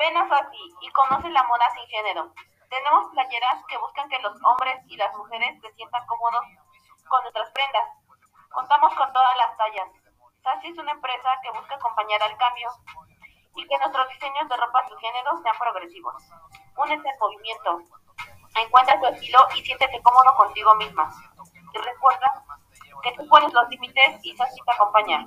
Ven a Sassy y conoce la moda sin género. Tenemos playeras que buscan que los hombres y las mujeres se sientan cómodos con nuestras prendas. Contamos con todas las tallas. Sassy es una empresa que busca acompañar al cambio y que nuestros diseños de ropa sin género sean progresivos. Únete al movimiento. Encuentra tu estilo y siéntete cómodo contigo misma. Y recuerda que tú pones los límites y Sassy te acompaña.